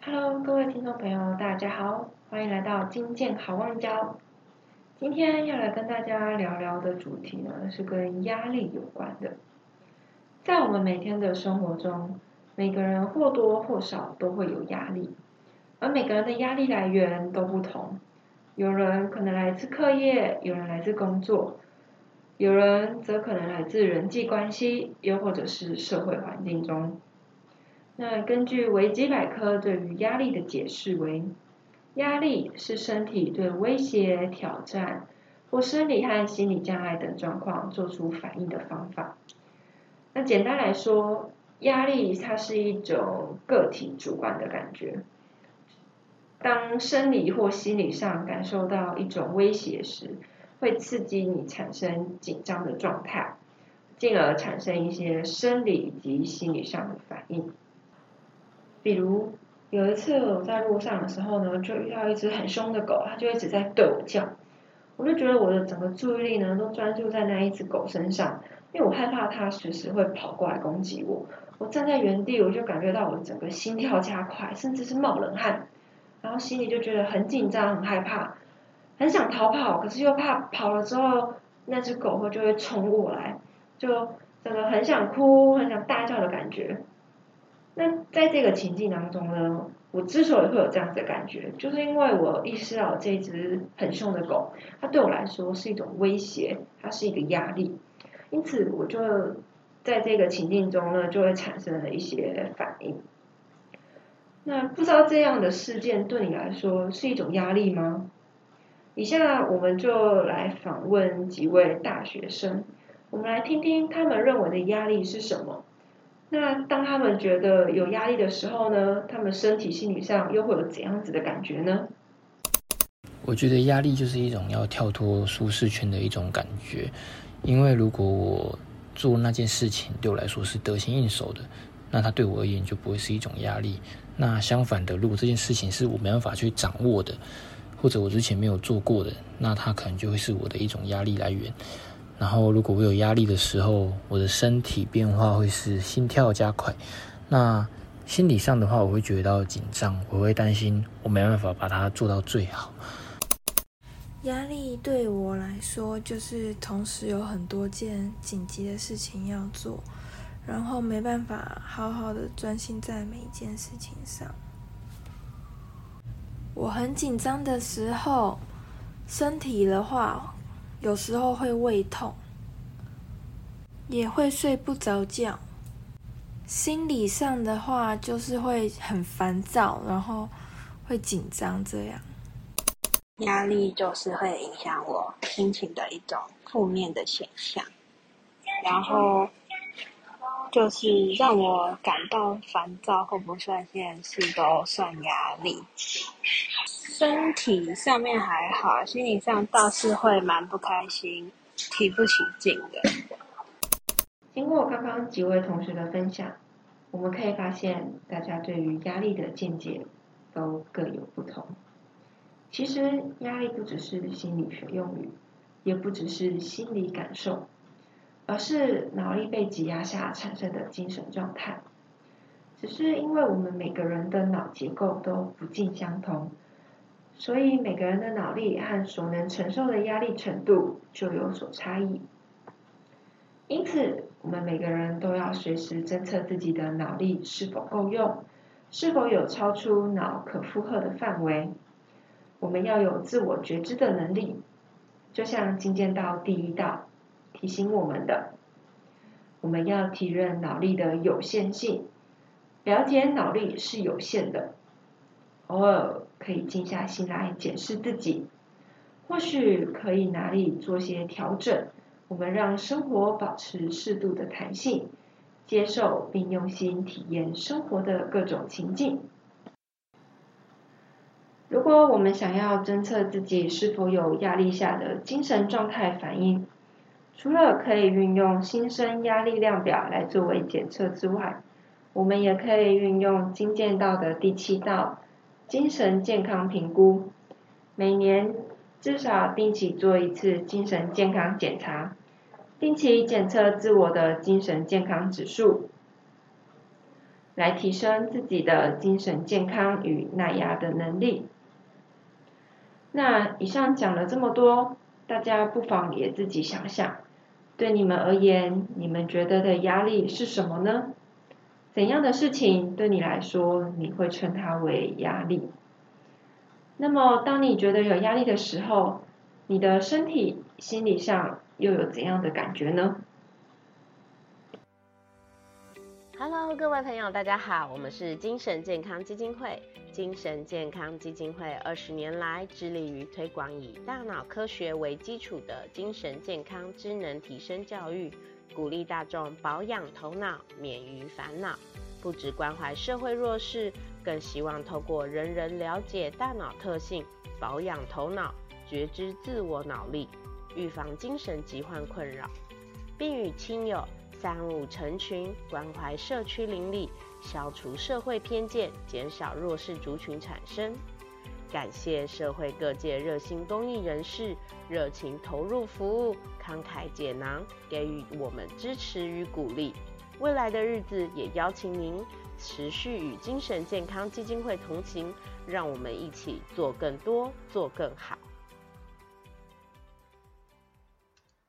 Hello，各位听众朋友，大家好，欢迎来到金健好望角。今天要来跟大家聊聊的主题呢，是跟压力有关的。在我们每天的生活中，每个人或多或少都会有压力，而每个人的压力来源都不同。有人可能来自课业，有人来自工作，有人则可能来自人际关系，又或者是社会环境中。那根据维基百科对于压力的解释为，压力是身体对威胁、挑战或生理和心理障碍等状况做出反应的方法。那简单来说，压力它是一种个体主观的感觉。当生理或心理上感受到一种威胁时，会刺激你产生紧张的状态，进而产生一些生理以及心理上的反应。比如有一次我在路上的时候呢，就遇到一只很凶的狗，它就一直在对我叫，我就觉得我的整个注意力呢都专注在那一只狗身上，因为我害怕它随时会跑过来攻击我。我站在原地，我就感觉到我整个心跳加快，甚至是冒冷汗。然后心里就觉得很紧张、很害怕，很想逃跑，可是又怕跑了之后那只狗会就会冲过来，就整个很想哭、很想大叫的感觉。那在这个情境当中呢，我之所以会有这样子的感觉，就是因为我意识到这只很凶的狗，它对我来说是一种威胁，它是一个压力，因此我就在这个情境中呢，就会产生了一些反应。那不知道这样的事件对你来说是一种压力吗？以下我们就来访问几位大学生，我们来听听他们认为的压力是什么。那当他们觉得有压力的时候呢，他们身体、心理上又会有怎样子的感觉呢？我觉得压力就是一种要跳脱舒适圈的一种感觉，因为如果我做那件事情对我来说是得心应手的。那它对我而言就不会是一种压力。那相反的，如果这件事情是我没办法去掌握的，或者我之前没有做过的，那它可能就会是我的一种压力来源。然后，如果我有压力的时候，我的身体变化会是心跳加快。那心理上的话，我会觉得到紧张，我会担心我没办法把它做到最好。压力对我来说，就是同时有很多件紧急的事情要做。然后没办法好好的专心在每一件事情上。我很紧张的时候，身体的话有时候会胃痛，也会睡不着觉。心理上的话就是会很烦躁，然后会紧张这样。压力就是会影响我心情的一种负面的现象，然后。就是让我感到烦躁或不算件事都算压力。身体上面还好，心理上倒是会蛮不开心、提不起劲的。经过刚刚几位同学的分享，我们可以发现，大家对于压力的见解都各有不同。其实，压力不只是心理学用语，也不只是心理感受。而是脑力被挤压下产生的精神状态，只是因为我们每个人的脑结构都不尽相同，所以每个人的脑力和所能承受的压力程度就有所差异。因此，我们每个人都要随时侦测自己的脑力是否够用，是否有超出脑可负荷的范围。我们要有自我觉知的能力，就像进见到第一道。提醒我们的，我们要体认脑力的有限性，了解脑力是有限的，偶尔可以静下心来检视自己，或许可以哪里做些调整，我们让生活保持适度的弹性，接受并用心体验生活的各种情境。如果我们想要侦测自己是否有压力下的精神状态反应，除了可以运用新生压力量表来作为检测之外，我们也可以运用精见到的第七道精神健康评估，每年至少定期做一次精神健康检查，定期检测自我的精神健康指数。来提升自己的精神健康与耐压的能力。那以上讲了这么多，大家不妨也自己想想，对你们而言，你们觉得的压力是什么呢？怎样的事情对你来说，你会称它为压力？那么，当你觉得有压力的时候，你的身体、心理上又有怎样的感觉呢？Hello，各位朋友，大家好，我们是精神健康基金会。精神健康基金会二十年来致力于推广以大脑科学为基础的精神健康智能提升教育，鼓励大众保养头脑，免于烦恼。不只关怀社会弱势，更希望透过人人了解大脑特性，保养头脑，觉知自我脑力，预防精神疾患困扰，并与亲友。三五成群，关怀社区邻里，消除社会偏见，减少弱势族群产生。感谢社会各界热心公益人士热情投入服务，慷慨解囊，给予我们支持与鼓励。未来的日子，也邀请您持续与精神健康基金会同行，让我们一起做更多，做更好。